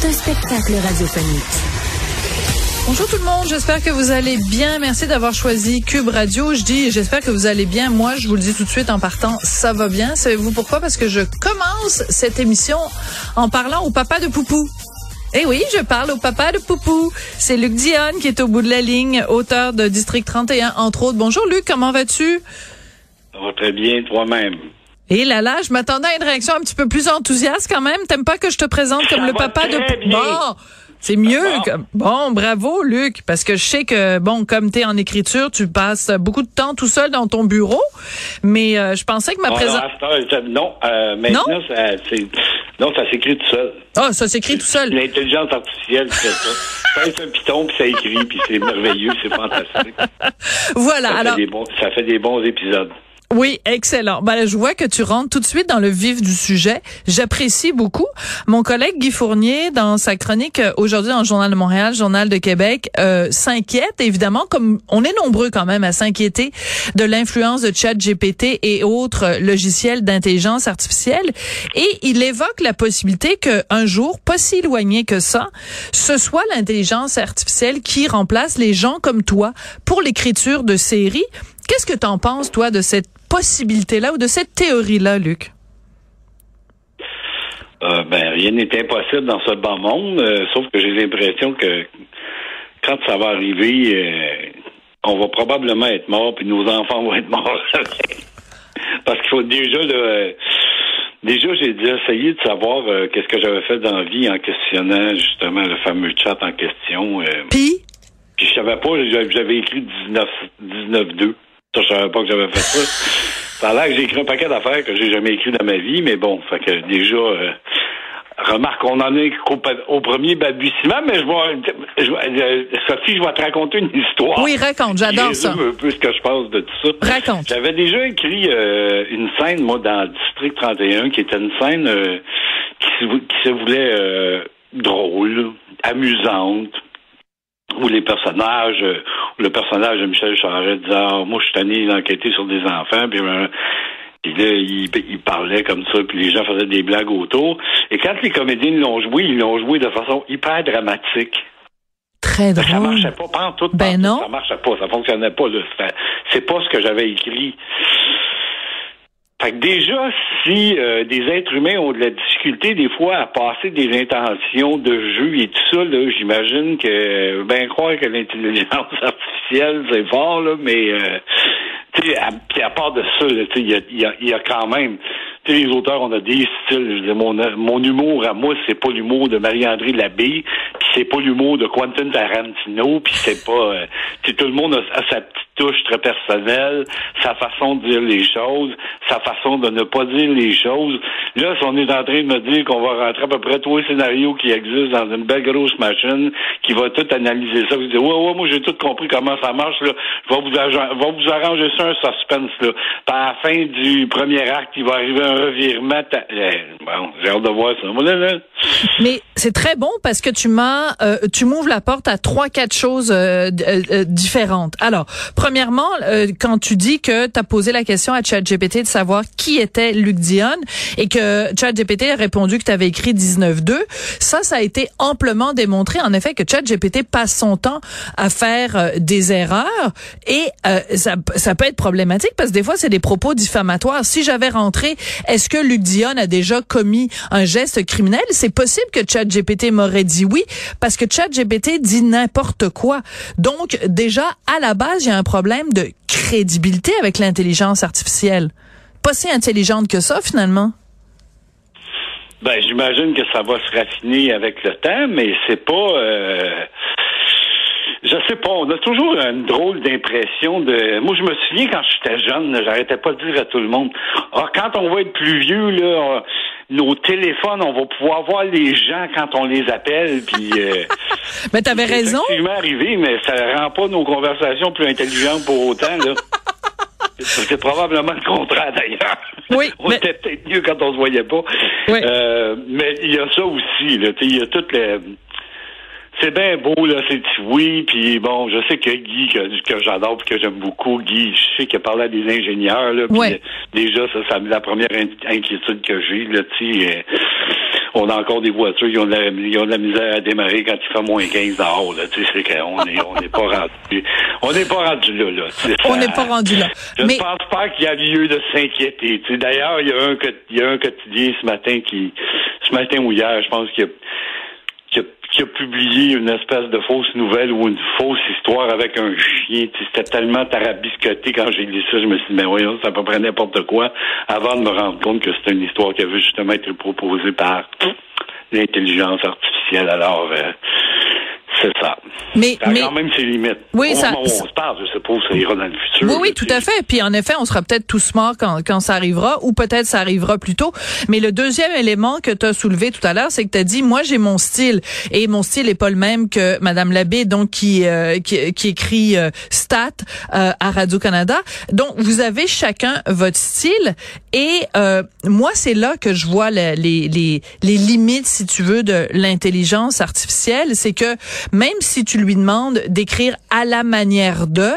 Tout un spectacle radiophonique. Bonjour tout le monde, j'espère que vous allez bien. Merci d'avoir choisi Cube Radio. Je dis, j'espère que vous allez bien. Moi, je vous le dis tout de suite en partant, ça va bien. Savez-vous pourquoi? Parce que je commence cette émission en parlant au papa de Poupou. Eh oui, je parle au papa de Poupou. C'est Luc Dionne qui est au bout de la ligne, auteur de District 31, entre autres. Bonjour Luc, comment vas-tu? Ça va très bien, toi-même. Et là là, je m'attendais à une réaction un petit peu plus enthousiaste quand même. T'aimes pas que je te présente comme Ça le papa de bien. Bon, c'est mieux. Bon. comme- Bon, bravo Luc, parce que je sais que bon, comme t'es en écriture, tu passes beaucoup de temps tout seul dans ton bureau, mais euh, je pensais que ma Bon, présence. heure, ça- non, euh, maintenant, Non? ça, c'est, non, ça s'écrit tout seul. Ah, ça s'écrit tout seul. L'intelligence artificielle fait ça. C'est un piton, puis ça écrit, puis c'est merveilleux, c'est fantastique. Voilà. Ça, Alors, fait des bons, ça fait des bons épisodes. Oui, excellent. Ben, je vois que tu rentres tout de suite dans le vif du sujet. J'apprécie beaucoup. Mon collègue Guy Fournier, dans sa chronique euh, aujourd'hui dans le Journal de Montréal, Journal de Québec, euh, s'inquiète évidemment, comme on est nombreux quand même à s'inquiéter de l'influence de ChatGPT et autres logiciels d'intelligence artificielle. Et il évoque la possibilité qu'un jour, pas si éloigné que ça, ce soit l'intelligence artificielle qui remplace les gens comme toi pour l'écriture de séries. Qu'est-ce que tu en penses, toi, de cette possibilité-là ou de cette théorie-là, Luc? Euh, ben, rien n'est impossible dans ce bas monde, euh, sauf que j'ai l'impression que quand ça va arriver, euh, on va probablement être mort, puis nos enfants vont être morts. Parce qu'il faut déjà, euh, déjà, j'ai déjà essayé de savoir qu'est-ce que j'avais fait dans la vie en questionnant justement le fameux chat en question. Puis, puis je savais pas, j'avais j'avais écrit 19 19-2. Ça, je savais pas que j'avais fait ça. Ça a l'air que j'ai écrit un paquet d'affaires que j'ai jamais écrit dans ma vie, mais bon, fait que déjà, euh, remarque, on en est qu'au au premier balbutiement, mais je vais, je vais- euh, Sophie, je vais te raconter une histoire. oui, raconte, j'adore ça. un peu ce que je pense de tout ça. Raconte. J'avais déjà écrit euh, une scène, moi, dans District 31, qui était une scène euh, qui, se, vou- qui se voulait drôle, amusante, où les personnages, euh, où le personnage de Michel Charest disait ah, moi je suis tanné d'enquêter sur des enfants, puis, euh, puis là, il, il parlait comme ça, puis les gens faisaient des blagues autour. Et quand les comédiens l'ont joué, ils l'ont joué de façon hyper dramatique. Très Ça drôle. marchait pas, pas en tout. Ben non. Ça marchait pas, ça fonctionnait pas. C'est pas ce que j'avais écrit. Fait que déjà, si euh, des êtres humains ont de la difficulté des fois à passer des intentions de jeu et tout ça, là, j'imagine que ben croire que l'intelligence artificielle, c'est fort, là, mais euh, tu sais, à, à part de ça, il y a, y, a, y a quand même. Tu les auteurs, on a des styles. Je dire, mon, mon humour à moi, c'est pas l'humour de Marie-André Labbé, puis c'est pas l'humour de Quentin Tarantino, puis c'est pas. Euh, tout le monde a, a sa petite très personnelle, sa façon de dire les choses, sa façon de ne pas dire les choses. Là, si on est en train de me dire qu'on va rentrer à peu près tous les scénarios qui existent dans une belle grosse machine qui va tout analyser ça, vous dites, ouais, ouais, moi j'ai tout compris comment ça marche, là. Je vais vous, va vous arranger ça un suspense, là. À la fin du premier acte, il va arriver un revirement. Eh, Bon, j'ai hâte de voir ça. Mais c'est très bon parce que tu m'as, euh, tu m'ouvres la porte à trois, quatre choses euh, euh, différentes. Alors, premièrement, euh, quand tu dis que tu as posé la question à ChatGPT de savoir qui était Luc Dionne et que ChatGPT a répondu que tu avais écrit 19.2, ça, ça a été amplement démontré, en effet, que ChatGPT passe son temps à faire euh, des erreurs et euh, ça, ça peut être problématique parce que des fois, c'est des propos diffamatoires. Si j'avais rentré, est-ce que Luc Dionne a déjà commis un geste criminel? C'est possible que ChatGPT m'aurait dit oui parce que ChatGPT dit n'importe quoi. Donc, déjà, à la base, il y a un problème de crédibilité avec l'intelligence artificielle. Pas si intelligente que ça, finalement. Ben, j'imagine que ça va se raffiner avec le temps, mais c'est pas. Euh, je sais pas. On a toujours une drôle d'impression de. Moi, je me souviens quand j'étais jeune, j'arrêtais pas de dire à tout le monde. Ah, quand on va être plus vieux, là, nos téléphones, on va pouvoir voir les gens quand on les appelle. Puis, euh, mais t'avais raison. C'est arrivé, mais ça rend pas nos conversations plus intelligentes pour autant. Là. C'est probablement le contraire d'ailleurs. Oui. on était peut-être mieux quand on se voyait pas. Oui. Euh, mais il y a ça aussi. Là, il y a toutes les c'est bien beau, là, c'est oui, puis bon, je sais que Guy, que, que j'adore que j'aime beaucoup, Guy, je sais qu'il a parlé à des ingénieurs, là, puis déjà, ça, c'est la première inquiétude que j'ai, là, tu sais, euh, on a encore des voitures qui ont de la, ont de la misère à démarrer quand il fait moins 15 dehors, là, tu sais, c'est qu'on est, on n'est pas rendu, on n'est pas rendu là, là. On n'est pas rendu là. Je ne pense pas qu'il y a lieu de s'inquiéter, tu sais, d'ailleurs, il y a un, il y a un quotidien ce matin qui, ce matin ou hier, je pense qu'il y a qui a publié une espèce de fausse nouvelle ou une fausse histoire avec un chien. C'était tellement tarabiscoté quand j'ai lu ça, je me suis dit, mais voyons, ça peut prendre n'importe quoi, avant de me rendre compte que c'était une histoire qui avait justement été proposée par l'intelligence artificielle. Alors, euh, c'est ça. Mais, ça mais quand même ses limites. Oui, Au ça, on se parle, je suppose, ça ira dans le futur. Oui, oui, tout à fait. Puis en effet, on sera peut-être tous morts quand, quand ça arrivera, ou peut-être ça arrivera plus tôt. Mais le deuxième élément que tu as soulevé tout à l'heure, c'est que tu as dit, moi j'ai mon style, et mon style est pas le même que Madame Labbé, donc qui, euh, qui, qui, écrit euh, Stat euh, à Radio Canada. Donc vous avez chacun votre style, et moi c'est là que je vois les, les, les, les limites, si tu veux, de l'intelligence artificielle, c'est que même si tu lui demandes d'écrire à la manière de,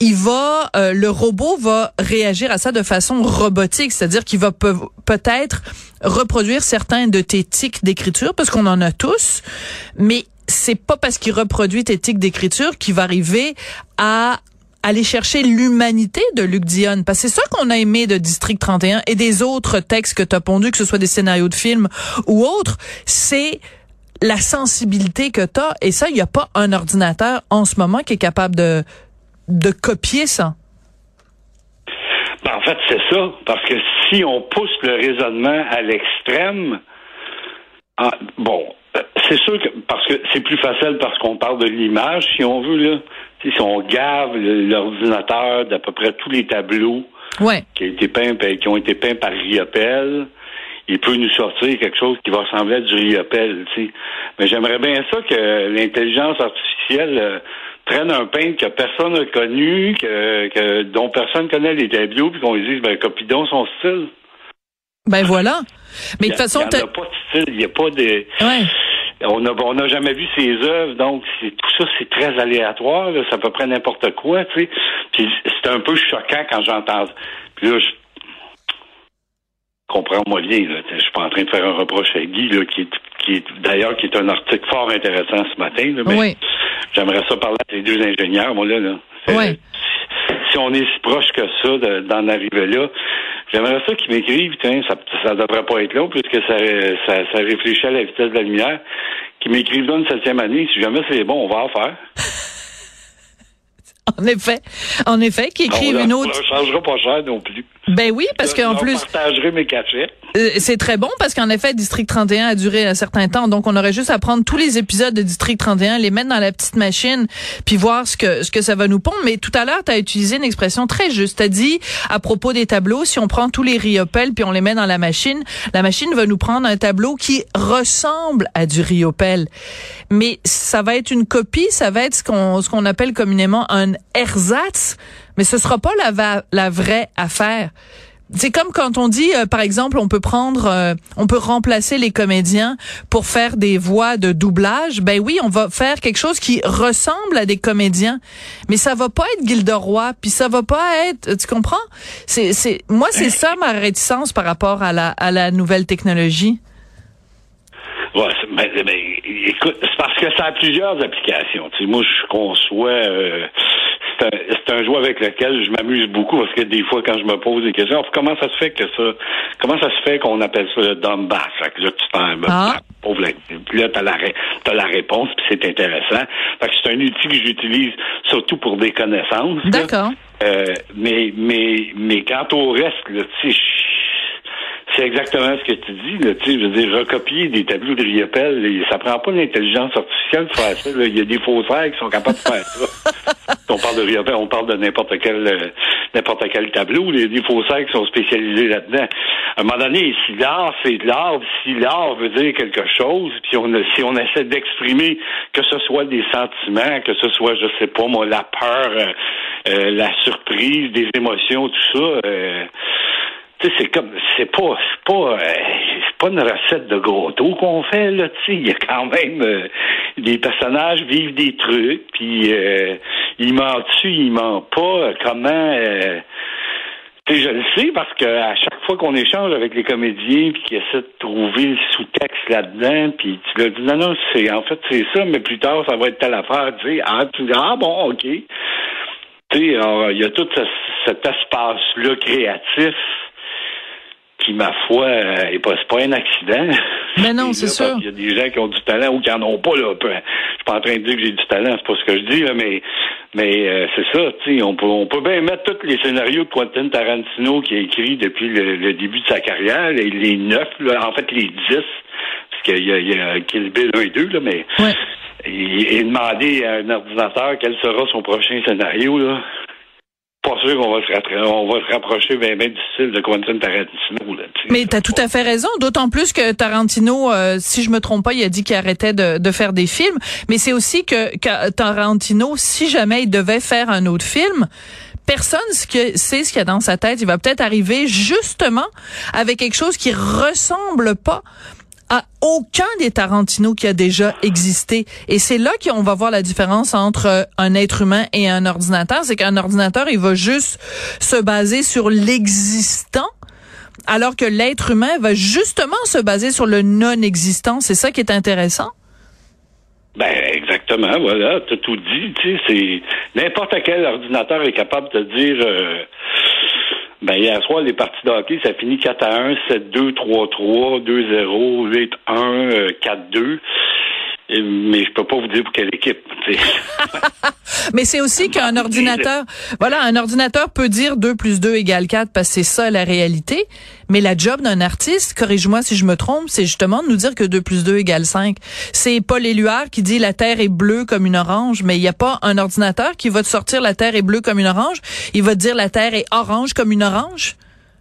il va, euh, le robot va réagir à ça de façon robotique, c'est-à-dire qu'il va peut-être reproduire certains de tes tics d'écriture, parce qu'on en a tous, mais c'est pas parce qu'il reproduit tes tics d'écriture qu'il va arriver à aller chercher l'humanité de Luc Dion. Parce que c'est ça qu'on a aimé de District 31 et des autres textes que tu as pondus, que ce soit des scénarios de films ou autres, c'est la sensibilité que tu as. Et ça, il n'y a pas un ordinateur en ce moment qui est capable de, de copier ça. Ben, en fait, c'est ça. Parce que si on pousse le raisonnement à l'extrême, ah, bon, euh, c'est sûr que parce que c'est plus facile parce qu'on parle de l'image, si on veut, là. Si on gave l'ordinateur d'à peu près tous les tableaux ouais. qui, été peints, qui ont été peints par Riopel, il peut nous sortir quelque chose qui va ressembler à du riopel, tu sais. Mais j'aimerais bien ça que l'intelligence artificielle euh, prenne un peintre que personne n'a connu, que, que dont personne connaît les tableaux, puis qu'on lui dise, ben, copie donc son style. Ben voilà. Mais de toute façon, il n'y a pas de style, il n'y a pas de. Ouais. On n'a on a jamais vu ses œuvres, donc tout ça, c'est très aléatoire. Là, ça peut prendre n'importe quoi, tu sais. Puis c'est un peu choquant quand j'entends. Puis là, je comprends-moi bien, là. Je suis pas en train de faire un reproche à Guy, là, qui est, qui est d'ailleurs qui est un article fort intéressant ce matin. Là, mais oui. J'aimerais ça parler à les deux ingénieurs, moi là. là. Oui. Si on est si proche que ça d'en arriver là, j'aimerais ça qu'ils m'écrivent, ça, ça devrait pas être long, puisque ça, ça, ça réfléchit à la vitesse de la lumière, qu'ils m'écrivent dans une septième année. Si jamais c'est bon, on va en faire. En effet, en effet, qui écrivent une autre. Ça changera pas cher non plus. Ben oui, parce qu'en plus. Je partagerai mes. Euh, c'est très bon parce qu'en effet, District 31 a duré un certain temps, donc on aurait juste à prendre tous les épisodes de District 31, les mettre dans la petite machine, puis voir ce que ce que ça va nous pondre. Mais tout à l'heure, tu as utilisé une expression très juste. Tu as dit à propos des tableaux, si on prend tous les riopels puis on les met dans la machine, la machine va nous prendre un tableau qui ressemble à du riopel. Mais ça va être une copie, ça va être ce qu'on ce qu'on appelle communément un ersatz, mais ce sera pas la la vraie affaire c'est comme quand on dit, euh, par exemple, on peut prendre, euh, on peut remplacer les comédiens pour faire des voix de doublage. Ben oui, on va faire quelque chose qui ressemble à des comédiens, mais ça va pas être Gilderoy, puis ça va pas être, tu comprends? C'est, c'est, moi, c'est ça ma réticence par rapport à la, à la nouvelle technologie. Ouais, mais, écoute, c'est parce que ça a plusieurs applications. Tu sais, moi, je conçois. Euh, c'est un, jeu avec lequel je m'amuse beaucoup parce que des fois, quand je me pose des questions, comment ça se fait que ça, comment ça se fait qu'on appelle ça le dumb bass? Fait là, tu t'en, ah. pauvre, puis là, t'as la, as la réponse, puis c'est intéressant. Fait que c'est un outil que j'utilise surtout pour des connaissances. D'accord. Euh, mais, mais, mais quant au reste, là, tu sais, c'est exactement ce que tu dis. Là, je veux dire, recopier des tableaux de Riopel, ça prend pas l'intelligence artificielle de faire ça. Il y a des faussaires qui sont capables de faire ça. On parle de on parle de n'importe quel euh, n'importe quel tableau. Les, les faussaires qui sont spécialisés là-dedans. À un moment donné, si l'art c'est de l'art, si l'art veut dire quelque chose, puis on si on essaie d'exprimer que ce soit des sentiments, que ce soit, je sais pas moi, la peur, euh, euh, la surprise, des émotions, tout ça. Euh, tu sais, c'est comme, c'est pas, c'est pas, c'est pas une recette de gâteau qu'on fait là. Tu sais, il y a quand même des personnages vivent des trucs, puis ils mentent-tu, ils mentent pas? Comment je le sais parce que à chaque fois qu'on échange avec les comédiens puis qu'ils essaient de trouver le sous-texte là-dedans, puis tu leur dis non, non, c'est en fait c'est ça, mais plus tard ça va être telle affaire, tu sais, ah, tu dis, ah bon, ok. Tu sais, il y a tout cet espace-là créatif qui, ma foi, euh, est pas, pas un accident. Mais non, c'est sûr. Il y a des gens qui ont du talent ou qui en ont pas, là. Je suis pas en train de dire que j'ai du talent, c'est pas ce que je dis, là, mais mais euh, c'est ça, tu sais, on peut, on peut bien mettre tous les scénarios de Quentin Tarantino qui a écrit depuis le, début de sa carrière, les, les neuf, là, en fait les dix, parce qu'il y a, il y a Kill Bill 1 et 2, là, mais ouais. et, et, demander à un ordinateur quel sera son prochain scénario, là on va se rapprocher bien, bien style de Quentin Tarantino. Là, Mais tu as tout à fait raison, d'autant plus que Tarantino, euh, si je me trompe pas, il a dit qu'il arrêtait de, de, faire des films. Mais c'est aussi que, que, Tarantino, si jamais il devait faire un autre film, personne sait ce qu'il y a dans sa tête. Il va peut-être arriver justement avec quelque chose qui ressemble pas à aucun des Tarantino qui a déjà existé. Et c'est là qu'on va voir la différence entre euh, un être humain et un ordinateur. C'est qu'un ordinateur, il va juste se baser sur l'existant alors que l'être humain va justement se baser sur le non-existant. C'est ça qui est intéressant? Ben exactement, voilà, tu as tout dit. Tu sais, c'est n'importe quel ordinateur est capable de dire. Euh, ben, hier soir, les parties de hockey, ça finit 4 à 1, 7-2, 3-3, 2-0, 8-1, 4-2 mais je peux pas vous dire pour quelle équipe. mais c'est aussi qu'un ordinateur, voilà, un ordinateur peut dire 2 plus 2 égale 4 parce que c'est ça la réalité. Mais la job d'un artiste, corrige-moi si je me trompe, c'est justement de nous dire que 2 plus 2 égale 5. C'est Paul Éluard qui dit la terre est bleue comme une orange, mais il n'y a pas un ordinateur qui va te sortir la terre est bleue comme une orange. Il va te dire la terre est orange comme une orange.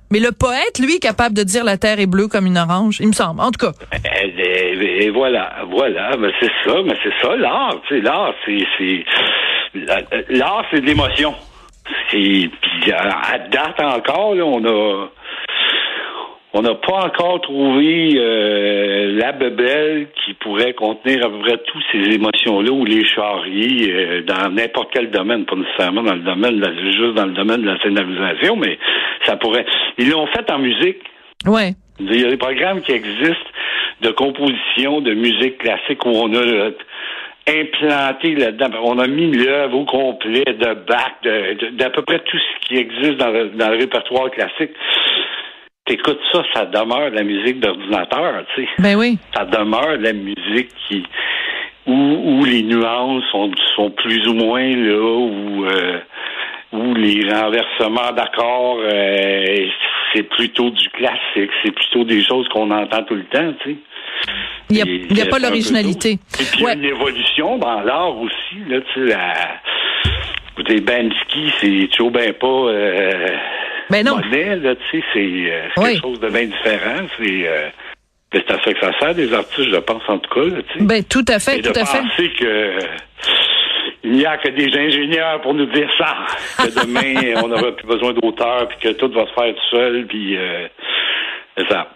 Mais le poète, lui, est capable de dire la terre est bleue comme une orange, il me semble. En tout cas. Et, voilà, voilà, mais c'est ça, mais c'est ça l'art. Tu sais, l'art, c'est, l'art, c'est de l'émotion. Puis à date encore, là, on a on n'a pas encore trouvé euh, la bebelle qui pourrait contenir à peu près toutes ces émotions-là ou les charriers euh, dans n'importe quel domaine, pas nécessairement dans le domaine, de juste dans le domaine de la scénarisation, mais ça pourrait. Ils l'ont fait en musique. Ouais. Il y a des programmes qui existent de composition de musique classique où on a euh, implanté là-dedans. On a mis l'œuvre au complet de Bach, d'à peu près tout ce qui existe dans dans le répertoire classique t'écoutes ça, ça demeure de la musique d'ordinateur, tu sais. Ben oui. Ça demeure de la musique qui où, où les nuances sont, sont plus ou moins là, où, euh, où les renversements d'accords, euh, c'est plutôt du classique, c'est plutôt des choses qu'on entend tout le temps, tu sais. Il n'y a, a pas l'originalité. Et puis il y a une évolution dans l'art aussi, là, tu sais, la... Écoutez, Bansky, c'est toujours bien pas... Euh, ben non. là, tu sais, c'est euh, quelque chose de bien différent. C'est euh, c'est à ça que ça sert des artistes, je pense, en tout cas. Là, tu sais. Ben, tout à fait, Et tout de à fait. penser que il n'y a que des ingénieurs pour nous dire ça. Que demain, on n'aura plus besoin d'auteurs, puis que tout va se faire tout seul, puis euh, ça.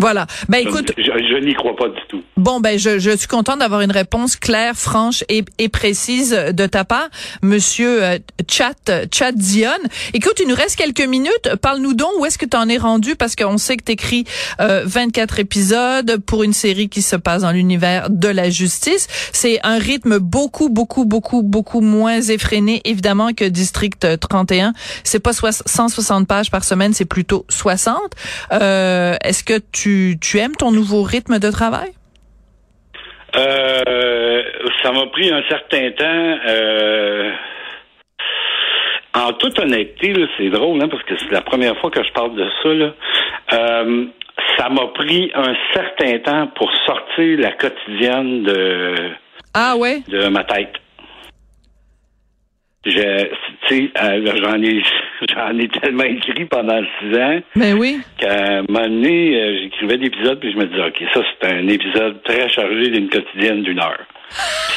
Voilà. Ben écoute, je, je, n'y crois pas du tout. Bon ben je, je suis contente d'avoir une réponse claire, franche et, et, précise de ta part, Monsieur euh, Chat Chat Dion. Écoute, il nous reste quelques minutes. Parle-nous donc où est-ce que tu en es rendu? Parce qu'on sait que tu écris euh, 24 épisodes pour une série qui se passe dans l'univers de la justice. C'est un rythme beaucoup beaucoup beaucoup beaucoup moins effréné évidemment que District 31. C'est pas 160 pages par semaine, c'est plutôt 60. Euh, est-ce que tu tu, aimes ton nouveau rythme de travail? Euh, ça m'a pris un certain temps. Euh, en toute honnêteté, c'est drôle, hein, parce que c'est la première fois que je parle de ça. Euh, ça m'a pris un certain temps pour sortir la quotidienne de, ah ouais? de ma tête. Je, tu sais, euh, j'en ai, j'en ai tellement écrit pendant six ans. Ben oui. Qu'à un moment donné, euh, j'écrivais d'épisodes puis je me disais, OK, ça, c'est un épisode très chargé d'une quotidienne d'une heure.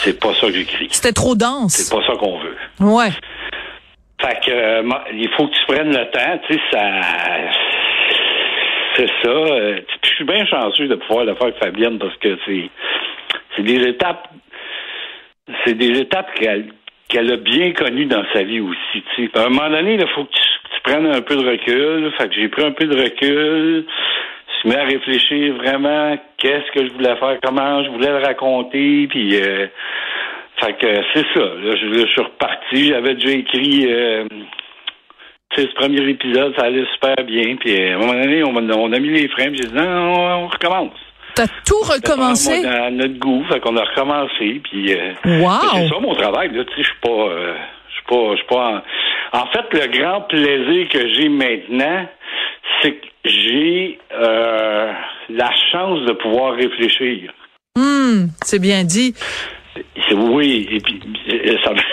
C'est pas ça que j'écris. C'était trop dense. C'est pas ça qu'on veut. Ouais. Fait que, euh, il faut que tu prennes le temps, tu sais, ça, c'est ça. Euh, je suis bien chanceux de pouvoir le faire avec Fabienne parce que c'est, c'est des étapes, c'est des étapes qu'elle, a bien connues dans sa vie aussi. Tu sais. À un moment donné, il faut que tu, prennes un peu de recul. Fait que j'ai pris un peu de recul. Je me mets à réfléchir vraiment qu'est-ce que je voulais faire, comment je voulais le raconter, puis euh, fait que c'est ça. Là, je, suis reparti. J'avais déjà écrit euh, ce premier épisode, ça allait super bien. Puis à un moment donné, on, a mis les freins, j'ai dit non, on, on recommence. T'as tout recommencé? À notre goût, fait qu'on a recommencé. Puis euh, wow. c'est ça mon travail. Là, tu sais, je suis pas, euh, je suis pas, je suis pas. En... en... fait, le grand plaisir que j'ai maintenant, c'est que j'ai euh, la chance de pouvoir réfléchir. Hum, c'est bien dit. Oui, et puis ça.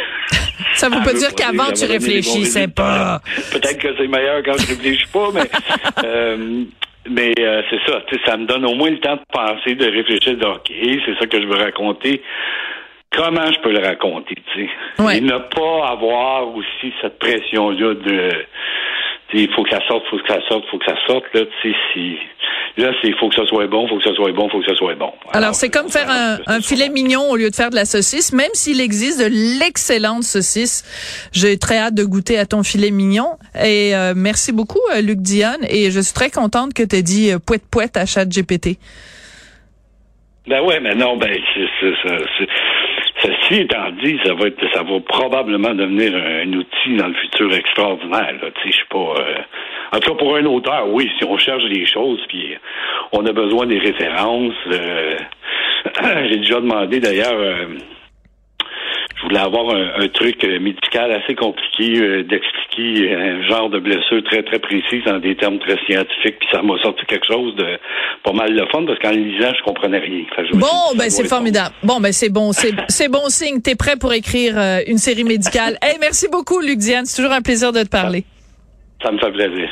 Ça veut pas dire qu'avant tu réfléchissais pas. Peut-être que c'est meilleur quand je réfléchis pas, mais euh, mais euh, c'est ça. Ça me donne au moins le temps de penser, de réfléchir, de ok, c'est ça que je veux raconter. Comment je peux le raconter, tu sais, ouais. et ne pas avoir aussi cette pression là de il faut que ça sorte, il faut que ça sorte, il faut que ça sorte. Là, tu sais, si là, c'est il faut que ça soit bon, il faut que ça soit bon, il faut que ça soit bon. Alors, Alors c'est comme faire un, un filet bon. mignon au lieu de faire de la saucisse, même s'il existe de l'excellente saucisse. J'ai très hâte de goûter à ton filet mignon. Et euh, merci beaucoup, euh, Luc Dionne. Et je suis très contente que tu aies dit euh, poète poète à chat GPT. Ben ouais, mais non, ben c'est Ceci étant dit, ça va être, ça va probablement devenir un outil dans le futur extraordinaire. Je sais pas. Euh, en tout cas, pour un auteur, oui, si on cherche des choses, puis on a besoin des références. Euh, J'ai déjà demandé d'ailleurs. Euh, je voulais avoir un, un, truc médical assez compliqué euh, d'expliquer un genre de blessure très très précise en des termes très scientifiques puis ça m'a sorti quelque chose de pas mal de fun parce qu'en le lisant je comprenais rien. bon ben c'est formidable. Bon ben c'est bon c'est c'est bon signe t'es prêt pour écrire euh, une série médicale? hey merci beaucoup Luc Diane c'est toujours un plaisir de te parler. ça, ça me fait plaisir.